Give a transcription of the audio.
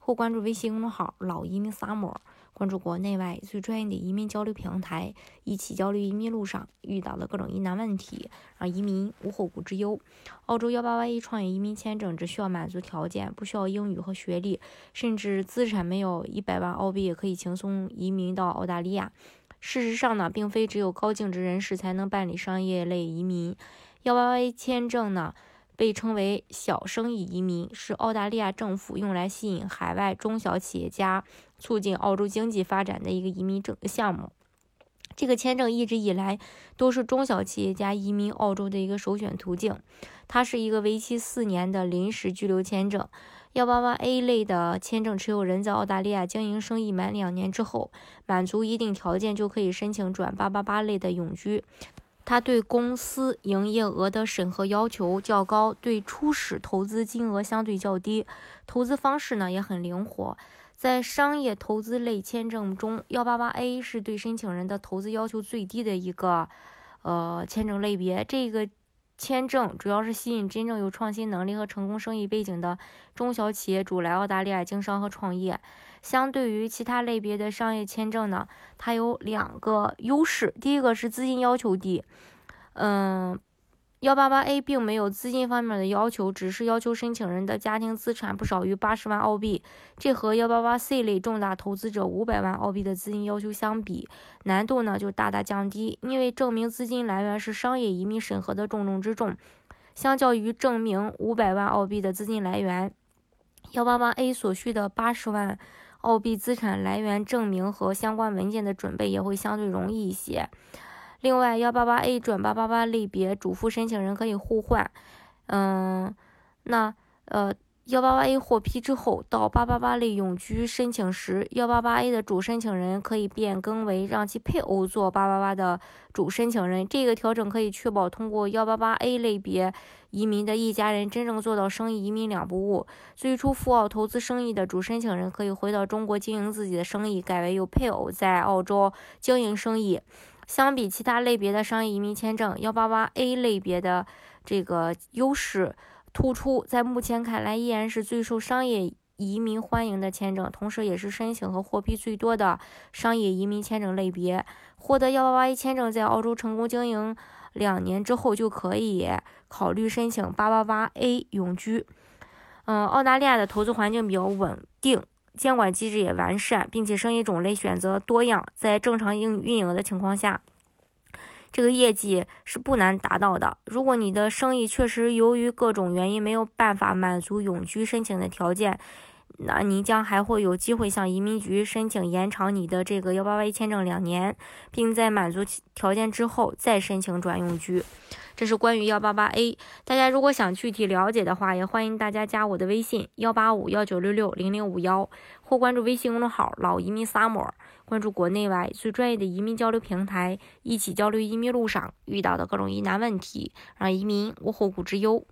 或关注微信公众号“老移民 Summer”。关注国内外最专业的移民交流平台，一起交流移民路上遇到的各种疑难问题，让移民无后顾之忧。澳洲幺八八一创业移民签证只需要满足条件，不需要英语和学历，甚至资产没有一百万澳币也可以轻松移民到澳大利亚。事实上呢，并非只有高净值人士才能办理商业类移民。幺八八一签证呢？被称为小生意移民，是澳大利亚政府用来吸引海外中小企业家、促进澳洲经济发展的一个移民政项目。这个签证一直以来都是中小企业家移民澳洲的一个首选途径。它是一个为期四年的临时居留签证。幺八八 A 类的签证持有人在澳大利亚经营生意满两年之后，满足一定条件就可以申请转八八八类的永居。它对公司营业额的审核要求较高，对初始投资金额相对较低，投资方式呢也很灵活。在商业投资类签证中，幺八八 A 是对申请人的投资要求最低的一个呃签证类别。这个签证主要是吸引真正有创新能力和成功生意背景的中小企业主来澳大利亚经商和创业。相对于其他类别的商业签证呢，它有两个优势。第一个是资金要求低，嗯，幺八八 A 并没有资金方面的要求，只是要求申请人的家庭资产不少于八十万澳币。这和幺八八 C 类重大投资者五百万澳币的资金要求相比，难度呢就大大降低。因为证明资金来源是商业移民审核的重中之重，相较于证明五百万澳币的资金来源，幺八八 A 所需的八十万。澳币资产来源证明和相关文件的准备也会相对容易一些。另外，幺八八 A 转八八八类别主副申请人可以互换。嗯，那呃。幺八八 A 获批之后，到八八八类永居申请时，幺八八 A 的主申请人可以变更为让其配偶做八八八的主申请人。这个调整可以确保通过幺八八 A 类别移民的一家人真正做到生意移民两不误。最初赴澳投资生意的主申请人可以回到中国经营自己的生意，改为由配偶在澳洲经营生意。相比其他类别的商业移民签证，幺八八 A 类别的这个优势。突出，在目前看来依然是最受商业移民欢迎的签证，同时也是申请和获批最多的商业移民签证类别。获得幺八八 A 签证，在澳洲成功经营两年之后，就可以考虑申请八八八 A 永居。嗯，澳大利亚的投资环境比较稳定，监管机制也完善，并且生意种类选择多样，在正常运运营的情况下。这个业绩是不难达到的。如果你的生意确实由于各种原因没有办法满足永居申请的条件，那你将还会有机会向移民局申请延长你的这个幺八八一签证两年，并在满足条件之后再申请转永居。这是关于幺八八 A。大家如果想具体了解的话，也欢迎大家加我的微信幺八五幺九六六零零五幺，或关注微信公众号“老移民 summer”。关注国内外最专业的移民交流平台，一起交流移民路上遇到的各种疑难问题，让移民无后顾之忧。